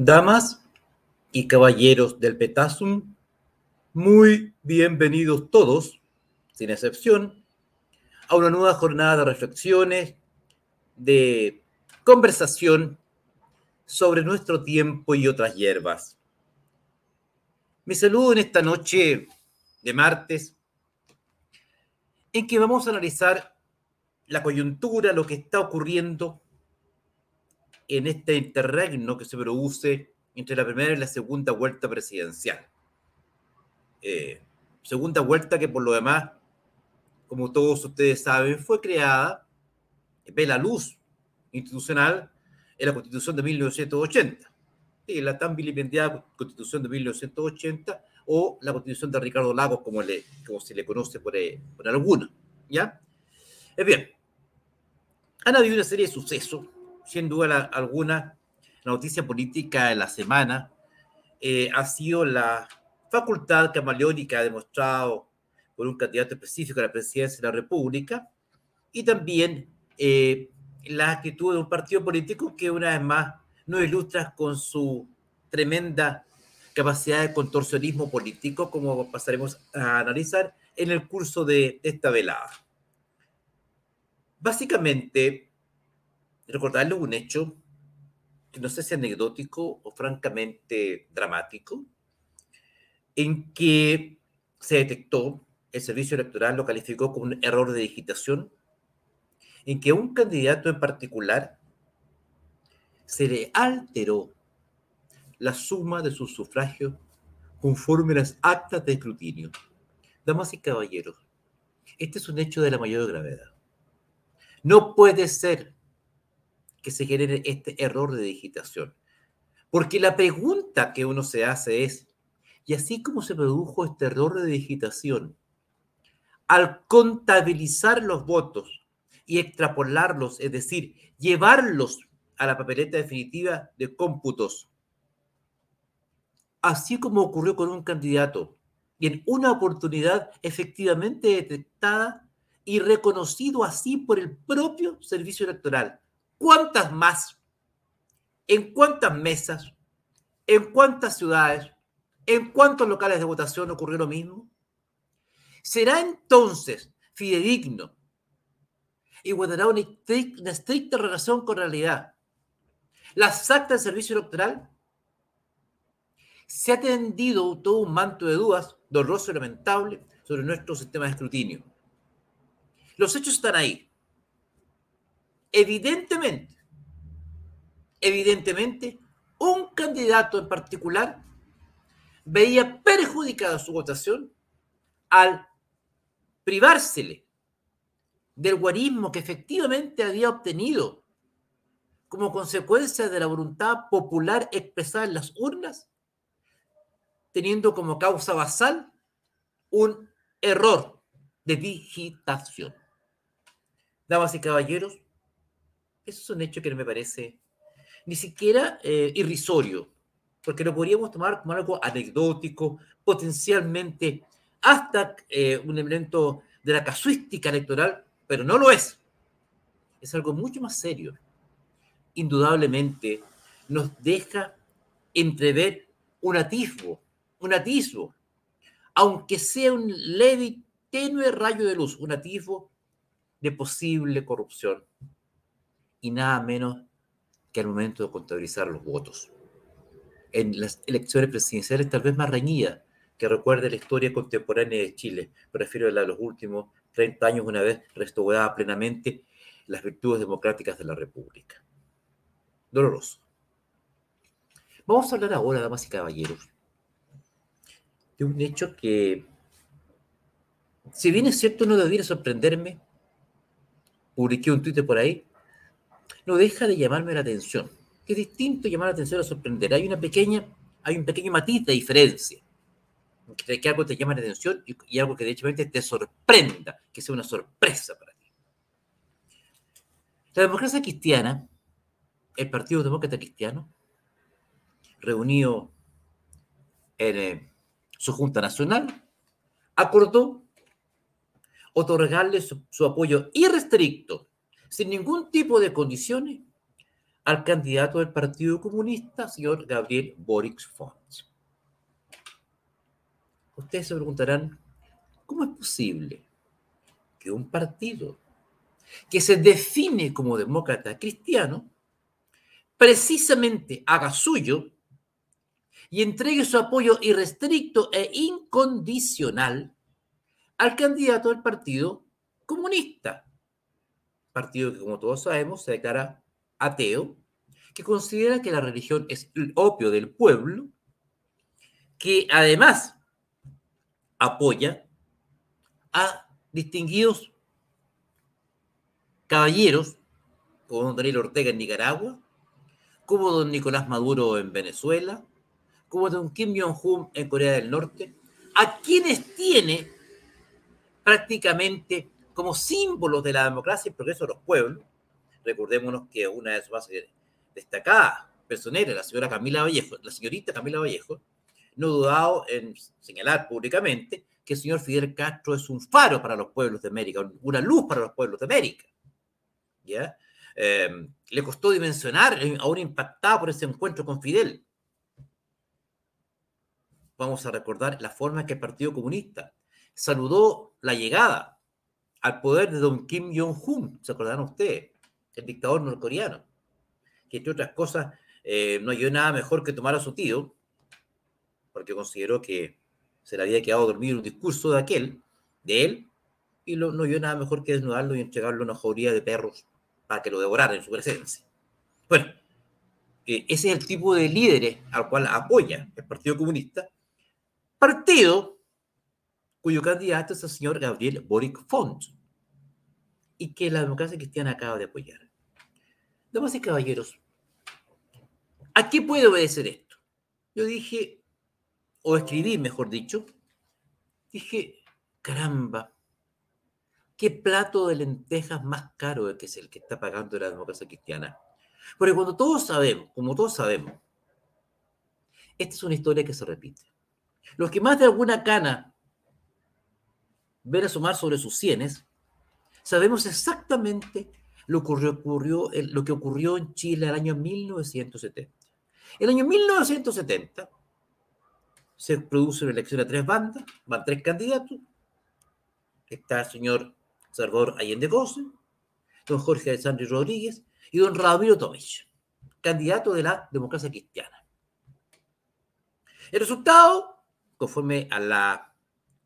Damas y caballeros del Petasum, muy bienvenidos todos, sin excepción, a una nueva jornada de reflexiones, de conversación sobre nuestro tiempo y otras hierbas. Me saludo en esta noche de martes, en que vamos a analizar la coyuntura, lo que está ocurriendo en este interregno que se produce entre la primera y la segunda vuelta presidencial. Eh, segunda vuelta que por lo demás, como todos ustedes saben, fue creada, ve la luz institucional en la Constitución de 1980, y la tan vilipendiada Constitución de 1980 o la Constitución de Ricardo Lagos, como, le, como se le conoce por, eh, por. ¿Ya? Es bien, han habido una serie de sucesos sin duda alguna, la noticia política de la semana eh, ha sido la facultad camaleónica demostrado por un candidato específico a la presidencia de la República y también eh, la actitud de un partido político que una vez más nos ilustra con su tremenda capacidad de contorsionismo político, como pasaremos a analizar en el curso de esta velada. Básicamente, recordarle un hecho que no sé si anecdótico o francamente dramático, en que se detectó, el servicio electoral lo calificó como un error de digitación, en que un candidato en particular se le alteró la suma de sus sufragios conforme las actas de escrutinio. Damas y caballeros, este es un hecho de la mayor gravedad. No puede ser que se genere este error de digitación. Porque la pregunta que uno se hace es, y así como se produjo este error de digitación, al contabilizar los votos y extrapolarlos, es decir, llevarlos a la papeleta definitiva de cómputos, así como ocurrió con un candidato, y en una oportunidad efectivamente detectada y reconocido así por el propio servicio electoral, ¿Cuántas más? ¿En cuántas mesas? ¿En cuántas ciudades? ¿En cuántos locales de votación ocurrió lo mismo? ¿Será entonces fidedigno y guardará una estricta, relación con realidad? ¿Las actas del servicio electoral? Se ha tendido todo un manto de dudas doloroso y lamentable sobre nuestro sistema de escrutinio. Los hechos están ahí evidentemente, evidentemente, un candidato en particular veía perjudicada su votación al privársele del guarismo que efectivamente había obtenido como consecuencia de la voluntad popular expresada en las urnas, teniendo como causa basal un error de digitación. Damas y caballeros, eso es un hecho que no me parece ni siquiera eh, irrisorio, porque lo podríamos tomar como algo anecdótico, potencialmente hasta eh, un elemento de la casuística electoral, pero no lo es. Es algo mucho más serio. Indudablemente nos deja entrever un atisbo, un atisbo, aunque sea un leve, tenue rayo de luz, un atisbo de posible corrupción y nada menos que al momento de contabilizar los votos. En las elecciones presidenciales tal vez más reñidas que recuerde la historia contemporánea de Chile, prefiero la de los últimos 30 años una vez restaurada plenamente las virtudes democráticas de la República. Doloroso. Vamos a hablar ahora, damas y caballeros, de un hecho que, si bien es cierto, no debiera sorprenderme, publiqué un tuit por ahí, no deja de llamarme la atención. Es distinto llamar la atención a sorprender. Hay una pequeña, hay un pequeño matiz de diferencia. Que, que algo te llama la atención y, algo que de hecho te sorprenda, que sea una sorpresa para ti. La democracia cristiana, el Partido Demócrata Cristiano, reunido en eh, su Junta Nacional, acordó otorgarle su apoyo irrestricto sin ningún tipo de condiciones al candidato del Partido Comunista, señor Gabriel Boric Font. Ustedes se preguntarán, ¿cómo es posible que un partido que se define como demócrata cristiano precisamente haga suyo y entregue su apoyo irrestricto e incondicional al candidato del Partido Comunista. Partido que, como todos sabemos, se declara ateo, que considera que la religión es el opio del pueblo, que además apoya a distinguidos caballeros, como don Daniel Ortega en Nicaragua, como don Nicolás Maduro en Venezuela, como don Kim Jong-un en Corea del Norte, a quienes tiene prácticamente como símbolos de la democracia y el progreso de los pueblos. Recordémonos que una de sus bases destacadas personeras, la señora Camila Vallejo, la señorita Camila Vallejo, no dudado en señalar públicamente que el señor Fidel Castro es un faro para los pueblos de América, una luz para los pueblos de América. ¿ya? Eh, le costó dimensionar, aún impactado por ese encuentro con Fidel. Vamos a recordar la forma en que el Partido Comunista saludó la llegada al poder de don Kim Jong-un, ¿se acordarán ustedes? El dictador norcoreano, que entre otras cosas eh, no halló nada mejor que tomar a su tío, porque consideró que se le había quedado dormido un discurso de aquel, de él, y no halló nada mejor que desnudarlo y entregarlo a una jauría de perros para que lo devoraran en su presencia. Bueno, eh, ese es el tipo de líderes al cual apoya el Partido Comunista, partido cuyo candidato es el señor Gabriel Boric Font, y que la democracia cristiana acaba de apoyar. Damas y caballeros, ¿a qué puede obedecer esto? Yo dije, o escribí, mejor dicho, dije, caramba, ¿qué plato de lentejas más caro que es el que está pagando la democracia cristiana? Porque cuando todos sabemos, como todos sabemos, esta es una historia que se repite. Los que más de alguna cana ven asomar sobre sus sienes, sabemos exactamente lo que ocurrió, lo que en Chile el año 1970. El año 1970 se produce una elección a tres bandas, van tres candidatos. Está el señor Salvador Allende Cose, don Jorge Alessandro Rodríguez y don Ramiro Tomich, candidato de la democracia cristiana. El resultado, conforme a la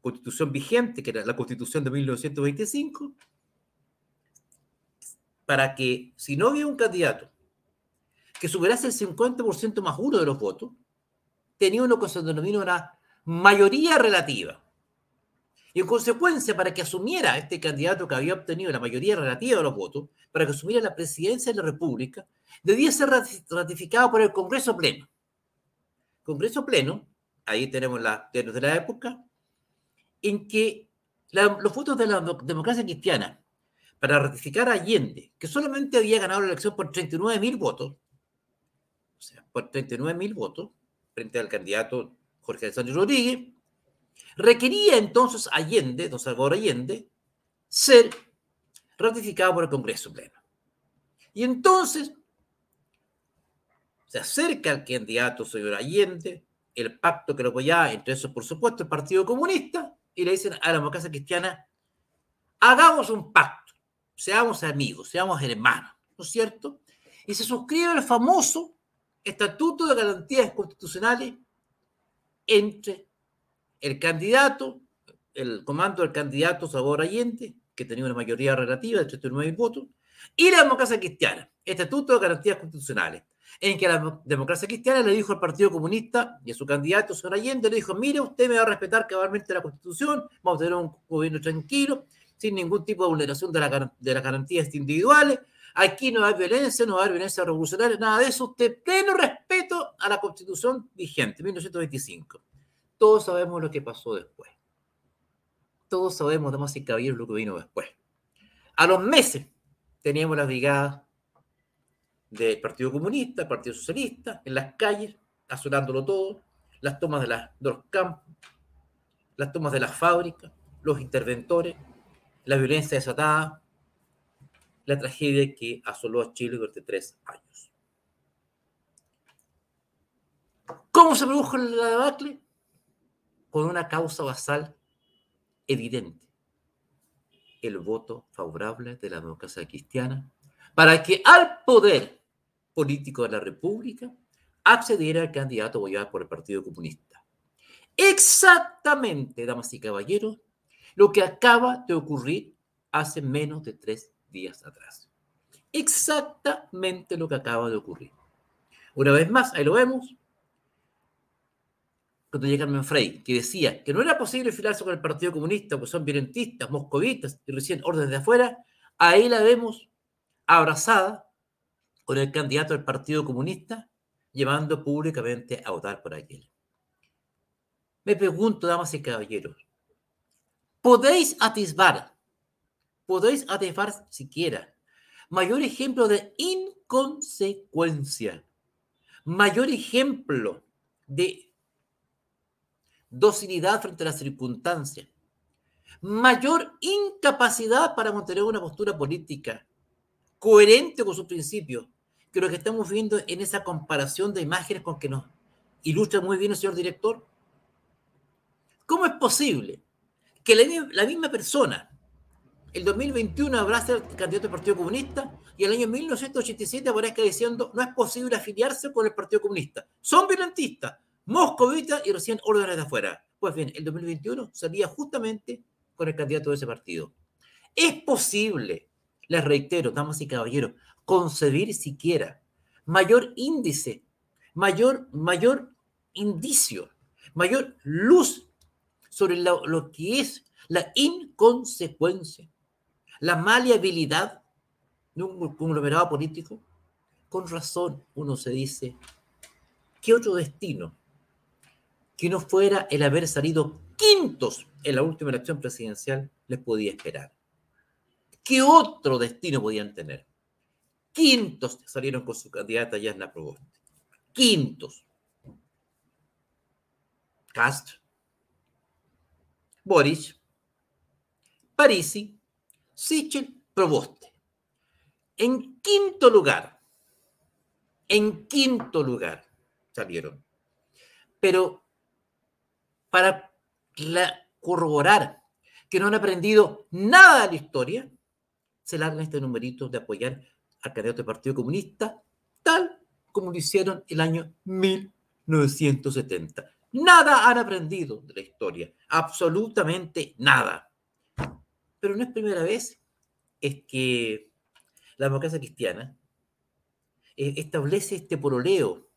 constitución vigente, que era la constitución de 1925, para que si no había un candidato que superase el 50% más uno de los votos, tenía uno que se denomina una mayoría relativa. Y en consecuencia, para que asumiera este candidato que había obtenido la mayoría relativa de los votos, para que asumiera la presidencia de la República, debía ser ratificado por el Congreso Pleno. Congreso Pleno, ahí tenemos la, de la época, en que los votos de la democracia cristiana para ratificar a Allende, que solamente había ganado la elección por 39 mil votos, o sea, por 39 mil votos, frente al candidato Jorge Sánchez Rodríguez, Requería entonces Allende, don Salvador Allende, ser ratificado por el Congreso Pleno. Y entonces se acerca al candidato señor Allende, el pacto que lo apoyaba, entre esos, por supuesto, el Partido Comunista, y le dicen a la democracia cristiana, hagamos un pacto, seamos amigos, seamos hermanos, ¿no es cierto? Y se suscribe el famoso Estatuto de Garantías Constitucionales entre el candidato, el comando del candidato Sabor Allende, que tenía una mayoría relativa de 39 votos, y la democracia cristiana, Estatuto de Garantías Constitucionales, en que la democracia cristiana le dijo al Partido Comunista y a su candidato, señor Allende, le dijo, mire, usted me va a respetar cabalmente la Constitución, vamos a tener un gobierno tranquilo, sin ningún tipo de vulneración de, la, de las garantías individuales, aquí no hay violencia, no haber violencia revolucionaria, nada de eso, usted pleno respeto a la Constitución vigente, 1925 todos sabemos lo que pasó después. Todos sabemos, damas y caballeros, lo que vino después. A los meses teníamos las brigadas del Partido Comunista, Partido Socialista, en las calles, asolándolo todo, las tomas de los campos, las tomas de las fábricas, los interventores, la violencia desatada, la tragedia que asoló a Chile durante tres años. ¿Cómo se produjo la debacle? Con una causa basal evidente. El voto favorable de la democracia cristiana para que al poder político de la República accediera al candidato apoyado por el Partido Comunista. Exactamente, damas y caballeros, lo que acaba de ocurrir hace menos de tres días atrás. Exactamente lo que acaba de ocurrir. Una vez más, ahí lo vemos, cuando llega Carmen Frey, que decía que no era posible filarse con el Partido Comunista, porque son violentistas, moscovitas y recién órdenes de afuera, ahí la vemos abrazada con el candidato del Partido Comunista, llevando públicamente a votar por aquel. Me pregunto, damas y caballeros, ¿podéis atisbar, podéis atisbar siquiera. Mayor ejemplo de inconsecuencia, mayor ejemplo de docilidad frente a las circunstancias, mayor incapacidad para mantener una postura política coherente con sus principios, que lo que estamos viendo en esa comparación de imágenes con que nos ilustra muy bien el señor director. ¿Cómo es posible que la, misma persona, el 2021 abrace al candidato del Partido Comunista y el año 1987 aparezca diciendo no es posible afiliarse con el Partido Comunista? Son violentistas, moscovitas y recién órdenes de afuera. Pues bien, el 2021 salía justamente con el candidato de ese partido. Es posible les reitero, damas y caballeros, concebir siquiera mayor índice, mayor, mayor indicio, mayor luz sobre lo, lo que es la inconsecuencia, la maleabilidad de un conglomerado político. Con razón uno se dice, ¿qué otro destino que no fuera el haber salido quintos en la última elección presidencial les podía esperar? ¿Qué otro destino podían tener? Quintos salieron con su candidata Yasna Proboste. Quintos. Cast, Boris, Parisi, Sichel, Proboste. En quinto lugar, en quinto lugar salieron. Pero para corroborar que no han aprendido nada de la historia, se largan este numerito de apoyar al candidato del Partido Comunista, tal como lo hicieron el año 1970. Nada han aprendido de la historia, absolutamente nada. Pero no es primera vez es que la democracia cristiana eh, establece este poroleo,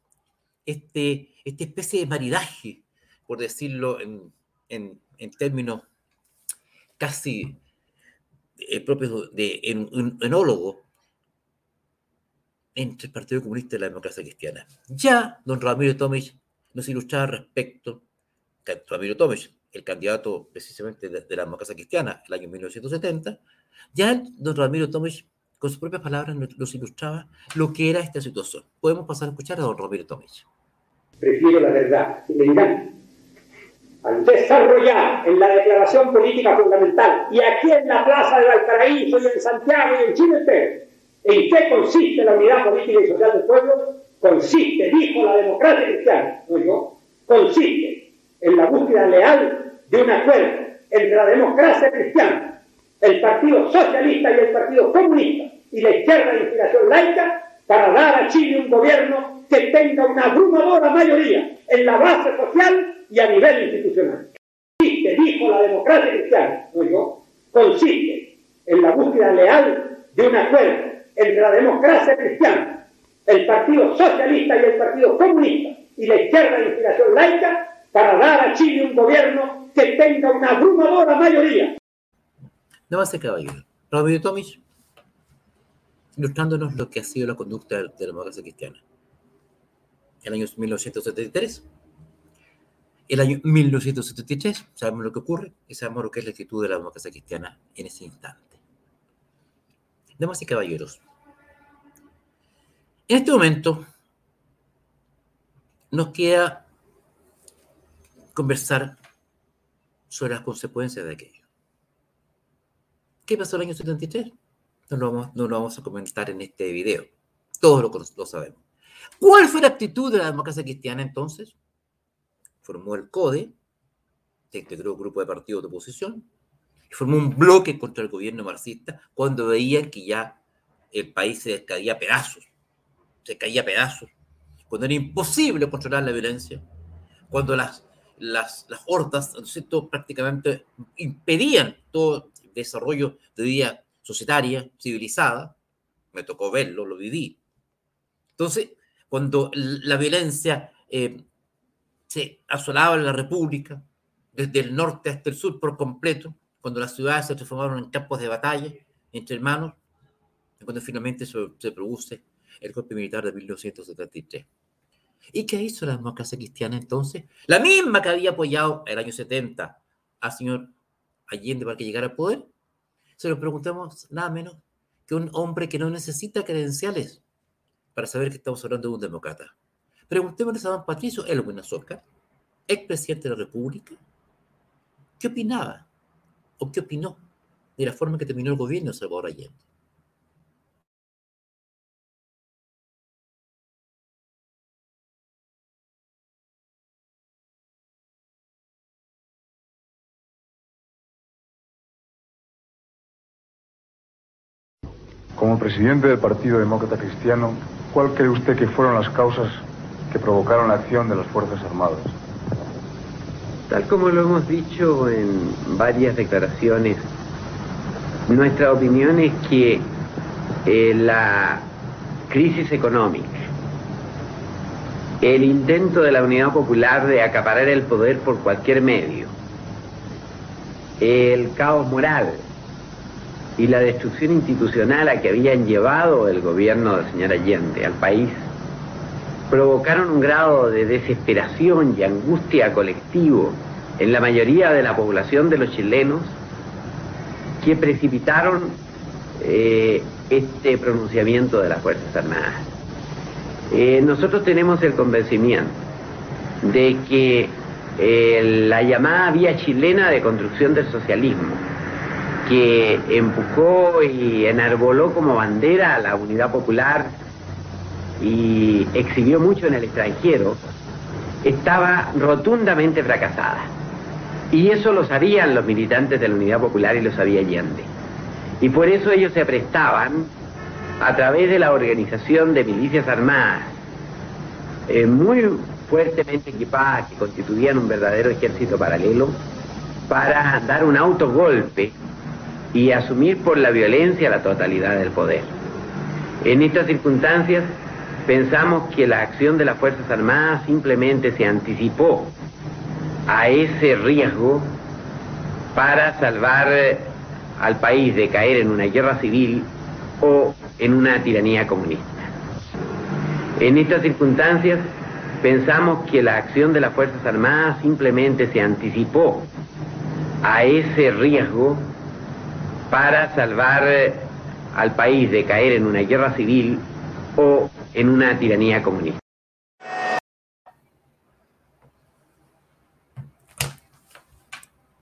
este, esta especie de maridaje, por decirlo en, en, en términos casi eh, propio de un, enólogo entre el Partido Comunista y la democracia cristiana. Ya don Ramiro Tomich nos ilustraba respecto, Ramiro Tomich, el candidato precisamente de, la democracia cristiana el año 1970, ya don Ramiro Tomich con sus propias palabras nos, ilustraba lo que era esta situación. Podemos pasar a escuchar a don Ramiro Tomich. Prefiero la verdad. dirán, al desarrollar en la declaración política fundamental y aquí en la plaza de Valparaíso y en Santiago y en Chile ¿en qué consiste la unidad política y social del pueblo? Consiste, dijo la democracia cristiana, no yo, consiste en la búsqueda leal de un acuerdo entre la democracia cristiana, el Partido Socialista y el Partido Comunista y la izquierda de inspiración laica para dar a Chile un gobierno que tenga una abrumadora mayoría en la base social y a nivel institucional. Consiste, dijo la democracia cristiana, no yo, consiste en la búsqueda leal de un acuerdo entre la democracia cristiana, el Partido Socialista y el Partido Comunista y la izquierda de inspiración laica para dar a Chile un gobierno que tenga una abrumadora mayoría. Más caballero. Ramiro Tomic, ilustrándonos lo que ha sido la conducta de la democracia cristiana. El año 1973 el año 1973, sabemos lo que ocurre y sabemos lo que es la actitud de la democracia cristiana en ese instante. Damas y caballeros, en este momento nos queda conversar sobre las consecuencias de aquello. ¿Qué pasó en el año 73? No lo vamos, no lo vamos a comentar en este video. Todos lo, sabemos. ¿Cuál fue la actitud de la democracia cristiana entonces? Formó el CODE, se integró un grupo de partidos de oposición, y formó un bloque contra el gobierno marxista cuando veían que ya el país se caía a pedazos, se caía a pedazos, cuando era imposible controlar la violencia, cuando las, las, las hordas ¿no prácticamente impedían todo el desarrollo de vida societaria, civilizada. Me tocó verlo, lo viví. Entonces, cuando la violencia eh, se asolaba en la República, desde el norte hasta el sur por completo, cuando las ciudades se transformaron en campos de batalla entre hermanos, cuando finalmente se, se produce el golpe militar de 1973. ¿Y qué hizo la democracia cristiana entonces? La misma que había apoyado el año 70 al señor Allende para que llegara al poder. Se lo preguntamos nada menos que un hombre que no necesita credenciales para saber que estamos hablando de un demócrata. Preguntémosle a don Patricio Elwin Azócar, expresidente de la República, ¿qué opinaba o qué opinó de la forma que terminó el gobierno de Salvador Allende? Como presidente del Partido Demócrata Cristiano, ¿cuál cree usted que fueron las causas que provocaron la acción de las Fuerzas Armadas? Tal como lo hemos dicho en varias declaraciones, nuestra opinión es que eh, la crisis económica, el intento de la Unidad Popular de acaparar el poder por cualquier medio, el caos moral y la destrucción institucional a que habían llevado el gobierno del señor Allende al país provocaron un grado de desesperación y angustia colectivo en la mayoría de la población de los chilenos que precipitaron eh, este pronunciamiento de las Fuerzas Armadas. Eh, nosotros tenemos el convencimiento de que eh, la llamada vía chilena de construcción del socialismo, que empujó y enarboló como bandera a la unidad popular y exhibió mucho en el extranjero, estaba rotundamente fracasada. Y eso lo sabían los militantes de la Unidad Popular y lo sabía Allende. Y por eso ellos se prestaban, a través de la organización de milicias armadas, eh, muy fuertemente equipadas, que constituían un verdadero ejército paralelo, para dar un autogolpe y asumir por la violencia la totalidad del poder. En estas circunstancias pensamos que la acción de las Fuerzas Armadas simplemente se anticipó a ese riesgo para salvar eh, al país de caer en una guerra civil o en una tiranía comunista. En estas circunstancias pensamos que la acción de las Fuerzas Armadas simplemente se anticipó a ese riesgo para salvar eh, al país de caer en una guerra civil o en una tiranía comunista.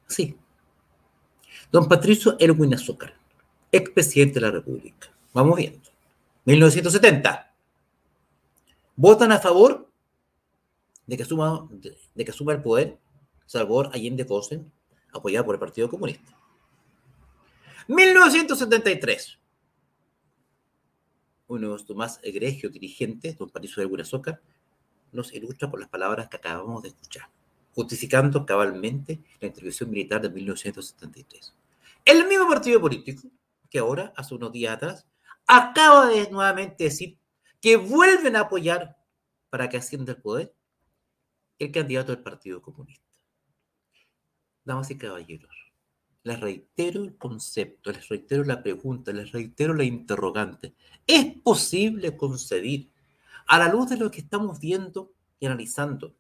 Sí. Don Patricio Erwin Azúcar, expresidente de la República. Vamos viendo. 1970. Votan a favor de que asuma, de, que asuma el poder Salvador Allende Cosen, apoyado por el Partido Comunista. 1973. Uno de nuestros más egregios dirigentes, don Patricio de Azócar, nos ilustra por las palabras que acabamos de escuchar, justificando cabalmente la intervención militar de 1973. El mismo partido político que ahora, hace unos días atrás, acaba de nuevamente decir que vuelven a apoyar para que ascienda el poder el candidato del Partido Comunista. Damas y caballeros, les reitero el concepto, les reitero la pregunta, les reitero la interrogante. ¿Es posible concebir, a la luz de lo que estamos viendo y analizando,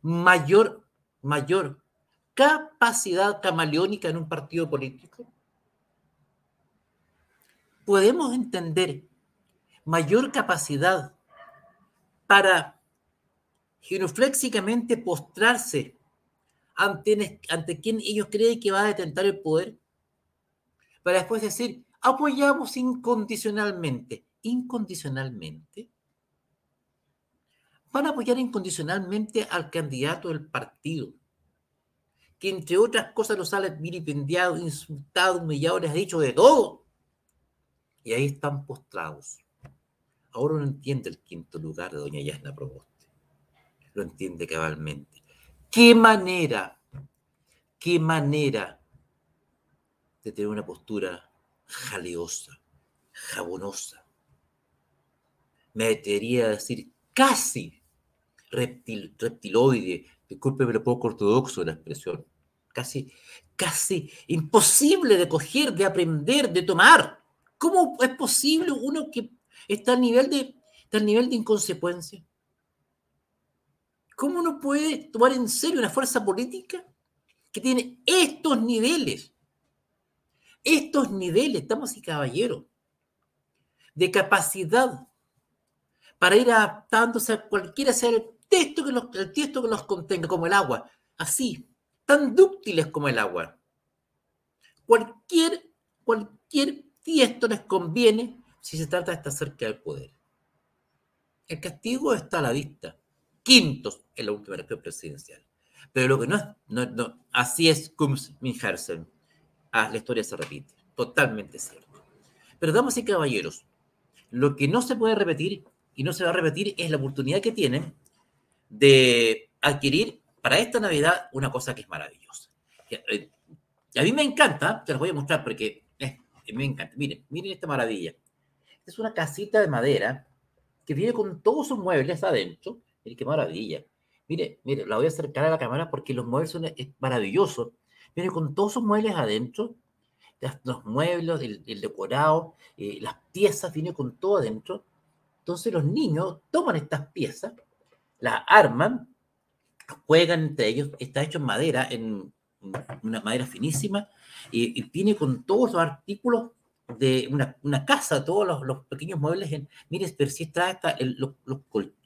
mayor, mayor capacidad camaleónica en un partido político? ¿Podemos entender mayor capacidad para genuflexicamente postrarse ante, ante quien ellos creen que va a detentar el poder, para después decir, apoyamos incondicionalmente. ¿Incondicionalmente? van a apoyar incondicionalmente al candidato del partido, que entre otras cosas los ha vilipendiado, insultado, humillado, les ha dicho de todo. Y ahí están postrados. Ahora no entiende el quinto lugar de doña Yasna Proboste. Lo entiende cabalmente. ¿Qué manera, qué manera de tener una postura jaleosa, jabonosa? Me atrevería a decir casi reptil, reptiloide, discúlpeme lo poco ortodoxo la expresión, casi, casi imposible de coger, de aprender, de tomar. ¿Cómo es posible uno que está al nivel de, está al nivel de inconsecuencia? ¿Cómo uno puede tomar en serio una fuerza política que tiene estos niveles? Estos niveles, estamos y caballeros, de capacidad para ir adaptándose a cualquiera sea el texto que los, el texto que los contenga, como el agua, así, tan dúctiles como el agua. Cualquier, cualquier texto les conviene si se trata de estar cerca del poder. El castigo está a la vista. Quintos en la última elección presidencial. Pero lo que no es, no, no, así es como Minhersen. Ah, la historia se repite. Totalmente cierto. Pero damas y caballeros, lo que no se puede repetir y no se va a repetir es la oportunidad que tienen de adquirir para esta Navidad una cosa que es maravillosa. Eh, a mí me encanta, te las voy a mostrar porque eh, me encanta. Miren, miren esta maravilla. Es una casita de madera que viene con todos sus muebles adentro. Miren qué maravilla. Mire, mire, la voy a acercar a la cámara porque los muebles son maravillosos. Viene con todos sus muebles adentro, los muebles, el, decorado, eh, las piezas, viene con todo adentro. Entonces los niños toman estas piezas la arman, juegan entre ellos, está hecho en madera, en una madera finísima, y, viene con todos los artículos de una, casa, todos los, pequeños muebles. Mire, pero si trae los, los colchones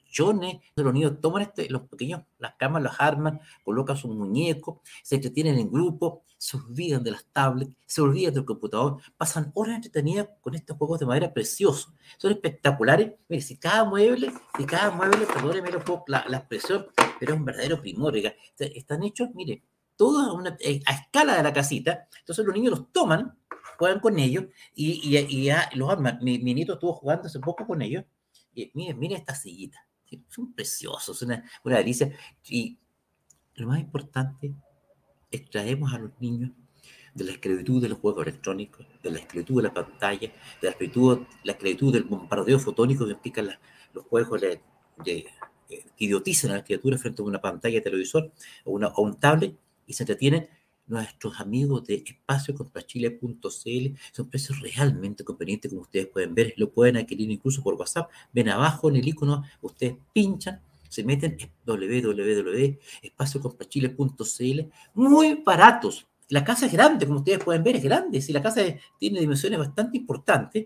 los niños toman este, los pequeños, las camas, las arman, colocan sus muñecos, se entretienen en grupo, se olvidan de las tablets, se olvidan del computador, pasan horas entretenidas con estos juegos de madera preciosos. Son espectaculares. Mire, si cada mueble, si cada mueble, perdóneme la, la expresión, pero es un verdadero primor. Están hechos, mire, todos a, eh, a, escala de la casita. Entonces los niños los toman, juegan con ellos y, y, los arman. Mi, mi, nieto estuvo jugando hace poco con ellos. Y mire, mire esta sillita son preciosos, una, una delicia. Y lo más importante es traemos a los niños de la esclavitud de los juegos electrónicos, de la esclavitud de la pantalla, de la esclavitud, la esclavitud del bombardeo fotónico que implican los juegos de, de, que idiotizan a la criatura frente a una pantalla de televisor o, una, o un tablet y se entretienen nuestros amigos de espaciocomprachile.cl son precios realmente convenientes, como ustedes pueden ver, lo pueden adquirir incluso por WhatsApp. Ven abajo en el icono, ustedes pinchan, se meten en www.espaciocomprachile.cl, muy baratos. La casa es grande, como ustedes pueden ver, es grande. Si la casa tiene dimensiones bastante importantes,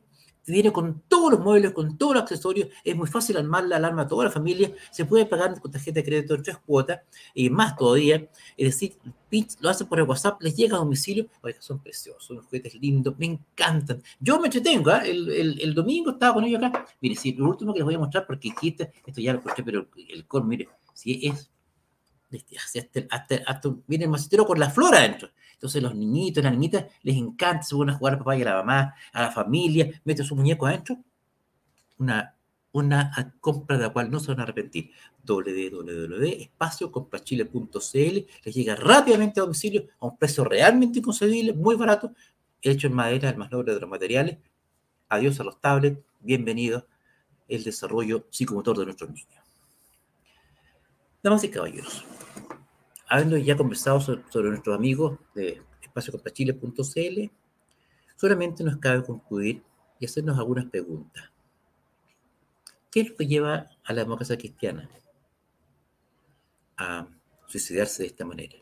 viene con todos los muebles, con todos los accesorios, es muy fácil armar la alarma a toda la familia, se puede pagar con tarjeta de crédito en tres cuotas y más todavía, es decir, lo hacen por el WhatsApp, les llega a domicilio, oiga, son preciosos, son juguetes lindos, me encantan. Yo me entretengo, ¿eh? el, el, domingo estaba con ellos acá, mire, si lo último que les voy a mostrar, porque aquí esto ya lo escuché, pero el cor, mire, si es, hasta, viene el macetero con la flora adentro. Entonces los niñitos, las niñitas, les encanta, se van a jugar al papá y a la mamá, a la familia, meten su muñeco adentro. Una, una compra de la cual no se van a arrepentir. www.espaciocomprachile.cl les llega rápidamente a domicilio a un precio realmente inconcebible, muy barato, hecho en madera, el más noble de los materiales. Adiós a los tablets, bienvenido el desarrollo psicomotor de nuestros niños. Damas y caballeros, habiendo ya conversado sobre, nuestros amigos de espaciocomprachile.cl, solamente nos cabe concluir y hacernos algunas preguntas. ¿Qué es lo que lleva a la democracia cristiana a suicidarse de esta manera?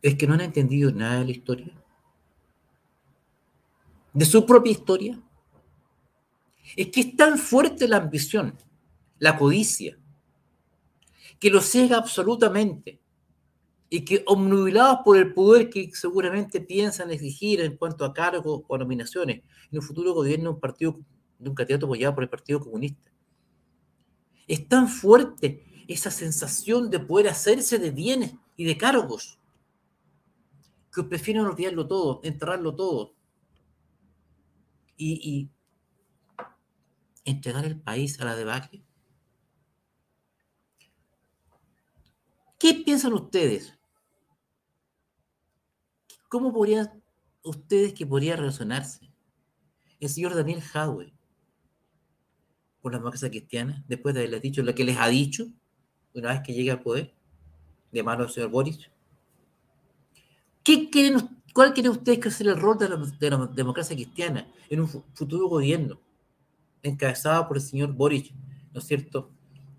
¿Es que no han entendido nada de la historia? ¿De su propia historia? Es que es tan fuerte la ambición, la codicia, que lo ciega absolutamente y que obnubilados por el poder que seguramente piensan exigir en cuanto a cargos o nominaciones, en un futuro gobierno un partido de un candidato apoyado por el Partido Comunista. Es tan fuerte esa sensación de poder hacerse de bienes y de cargos que prefieren olvidarlo todo, enterrarlo todo y, entregar el país a la debacle. ¿Qué piensan ustedes? ¿Cómo podrían ustedes que podría relacionarse el señor Daniel Howe con la democracia cristiana después de haberles dicho lo que les ha dicho una vez que llegue al poder de mano del señor Boris? ¿Qué quieren, ¿Cuál creen ustedes que es el rol de la, democracia cristiana en un futuro gobierno encabezado por el señor Boris, ¿no es cierto?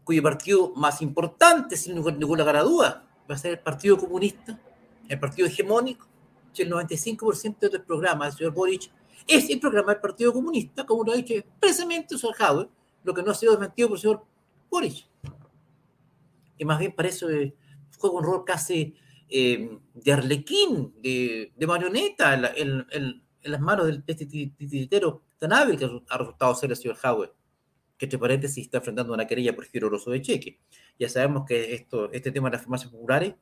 Cuyo partido más importante, sin ninguna duda, va a ser el Partido Comunista, el partido hegemónico, el 95% del programa del señor Boric es el programa del Partido Comunista, como lo ha dicho expresamente el señor Howard, lo que no ha sido desmentido por el señor Boric. Y más bien parece juega un rol casi eh, de arlequín, de, marioneta en, las manos de este titiritero tan hábil que ha resultado ser el señor Howard, que entre paréntesis está enfrentando una querella por giroroso de cheque. Ya sabemos que esto, este tema de las farmacias populares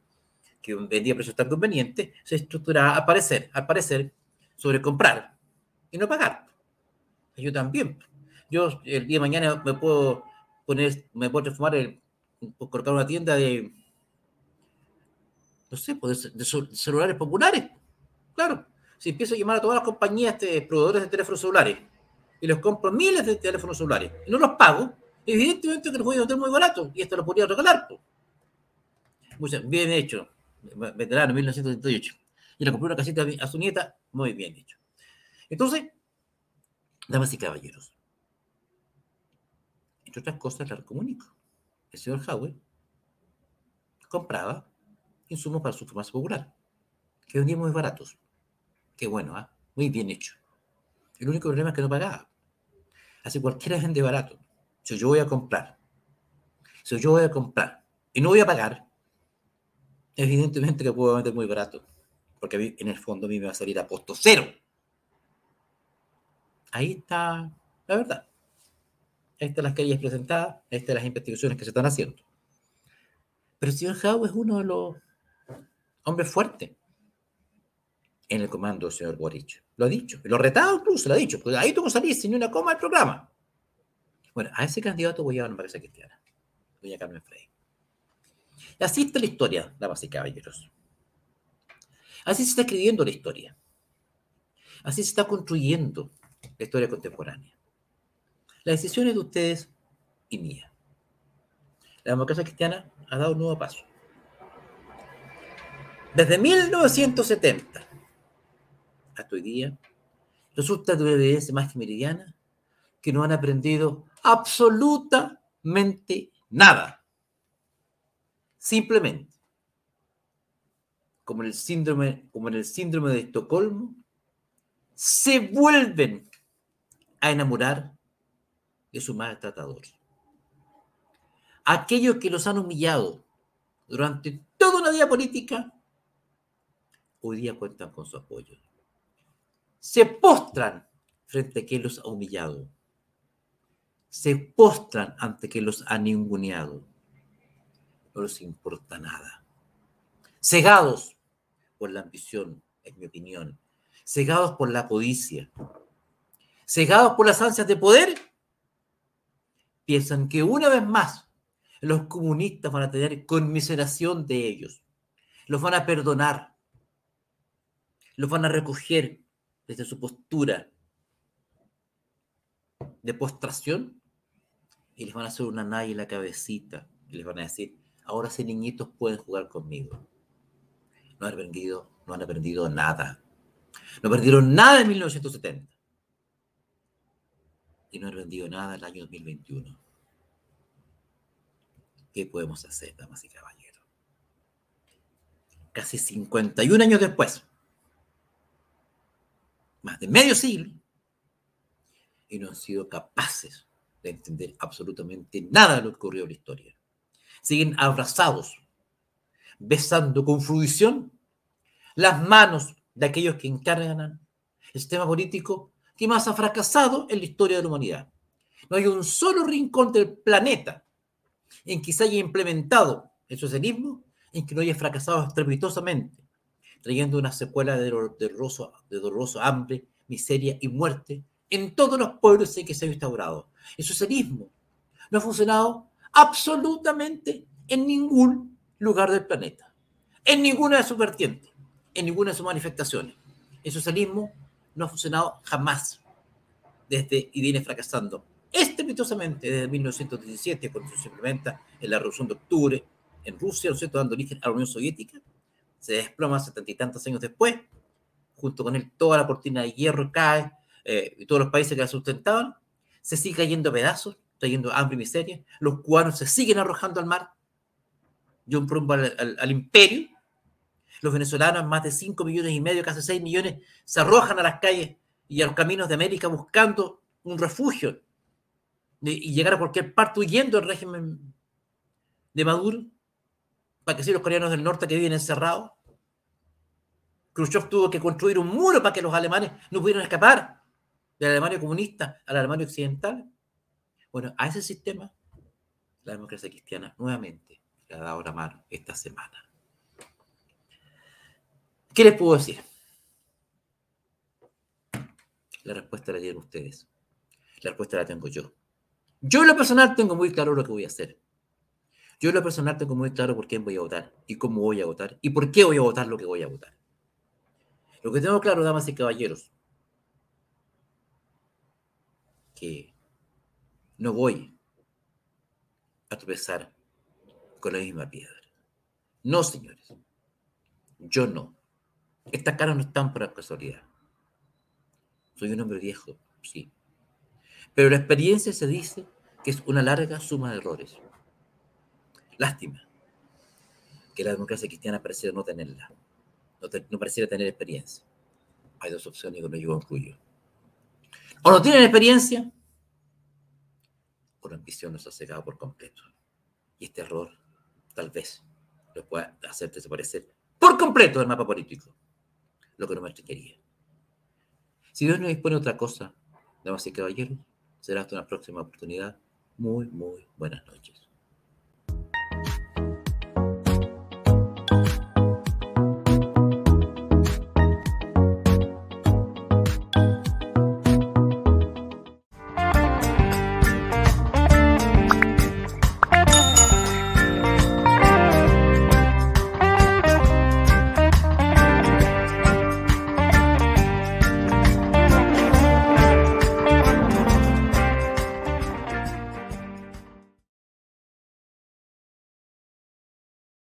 que vendía precios tan convenientes, se estructura al parecer, al parecer, sobre comprar y no pagar. Yo también. Yo el día de mañana me puedo poner, me puedo transformar, en, colocar una tienda de, no sé, pues, de, celulares populares. Claro. Si empiezo a llamar a todas las compañías de proveedores de teléfonos celulares y les compro miles de teléfonos celulares y no los pago, evidentemente que los voy a vender muy barato y esto lo podría regalar. Pues. bien hecho veterano, 1978. Y le compró una casita a su nieta, muy bien hecho. Entonces, damas y caballeros, entre otras cosas, les comunico. El señor Howe compraba insumos para su farmacia popular, que vendían muy baratos. Qué bueno, ¿ah? muy bien hecho. El único problema es que no pagaba. Así cualquiera vende barato. Si yo voy a comprar, si yo voy a comprar y no voy a pagar, evidentemente que puedo vender muy barato, porque en el fondo a mí me va a salir a costo cero. Ahí está la verdad. Ahí están las calles presentadas, ahí están las investigaciones que se están haciendo. Pero el señor Howe es uno de los hombres fuertes en el comando señor Boric. Lo ha dicho, lo ha retado incluso, lo ha dicho. Pues ahí tú no salís sin una coma del programa. Bueno, a ese candidato voy a una empresa cristiana, doña Carmen Frey. Y así está la historia, damas y caballeros. Así se está escribiendo la historia. Así se está construyendo la historia contemporánea. Las decisiones de ustedes y mía. La democracia cristiana ha dado un nuevo paso. Desde 1970 hasta hoy día, resulta de evidencia más que meridiana que no han aprendido absolutamente nada Simplemente, como en el síndrome, como en el síndrome de Estocolmo, se vuelven a enamorar de su maltratador. Aquellos que los han humillado durante toda una vida política, hoy día cuentan con su apoyo. Se postran frente a quien los ha humillado. Se postran ante quien los ha ninguneado. No les importa nada. Cegados por la ambición, en mi opinión, cegados por la codicia, cegados por las ansias de poder, piensan que una vez más los comunistas van a tener conmiseración de ellos, los van a perdonar, los van a recoger desde su postura de postración y les van a hacer una naya en la cabecita y les van a decir, ahora sí niñitos pueden jugar conmigo. No han aprendido, no han aprendido nada. No perdieron nada en 1970. Y no han aprendido nada en el año 2021. ¿Qué podemos hacer, damas y caballeros? Casi 51 años después, más de medio siglo, y no han sido capaces de entender absolutamente nada de lo que ocurrió en la historia siguen abrazados, besando con fruición las manos de aquellos que encargan el sistema político que más ha fracasado en la historia de la humanidad. No hay un solo rincón del planeta en que se haya implementado el socialismo, en que no haya fracasado estrepitosamente, trayendo una secuela de doloroso, de doloroso hambre, miseria y muerte en todos los pueblos en que se ha instaurado. El socialismo no ha funcionado absolutamente en ningún lugar del planeta, en ninguna de sus vertientes, en ninguna de sus manifestaciones. El socialismo no ha funcionado jamás desde y viene fracasando estrepitosamente desde 1917, cuando se implementa en la Revolución de Octubre en Rusia, ¿no es cierto?, dando origen a la Unión Soviética, se desploma setenta y tantos años después, junto con él toda la cortina de hierro cae, eh, y todos los países que la sustentaban, se sigue cayendo a pedazos, trayendo hambre y miseria, los cubanos se siguen arrojando al mar, y un rumbo al, al imperio, los venezolanos, más de 5 millones y medio, casi 6 millones, se arrojan a las calles y a los caminos de América buscando un refugio y llegar a cualquier parte huyendo del régimen de Maduro, para que si los coreanos del norte que viven encerrados. Khrushchev tuvo que construir un muro para que los alemanes no pudieran escapar de la Alemania comunista a la Alemania occidental. Bueno, a ese sistema la democracia cristiana nuevamente le ha dado la mano esta semana. ¿Qué les puedo decir? La respuesta la tienen ustedes. La respuesta la tengo yo. Yo en lo personal tengo muy claro lo que voy a hacer. Yo en lo personal tengo muy claro por quién voy a votar y cómo voy a votar y por qué voy a votar lo que voy a votar. Lo que tengo claro, damas y caballeros, que no voy a tropezar con la misma piedra. No, señores. Yo no. Estas caras no están por casualidad. Soy un hombre viejo, sí. Pero la experiencia se dice que es una larga suma de errores. Lástima que la democracia cristiana pareciera no tenerla, no, pareciera tener experiencia. Hay dos opciones no yo concluyo. O no tienen experiencia, o la ambición nos ha cegado por completo. Y este error tal vez lo pueda hacer desaparecer por completo del mapa político, lo que no me quería. Si Dios no dispone otra cosa, damas y caballeros, será hasta una próxima oportunidad muy, muy buenas noches.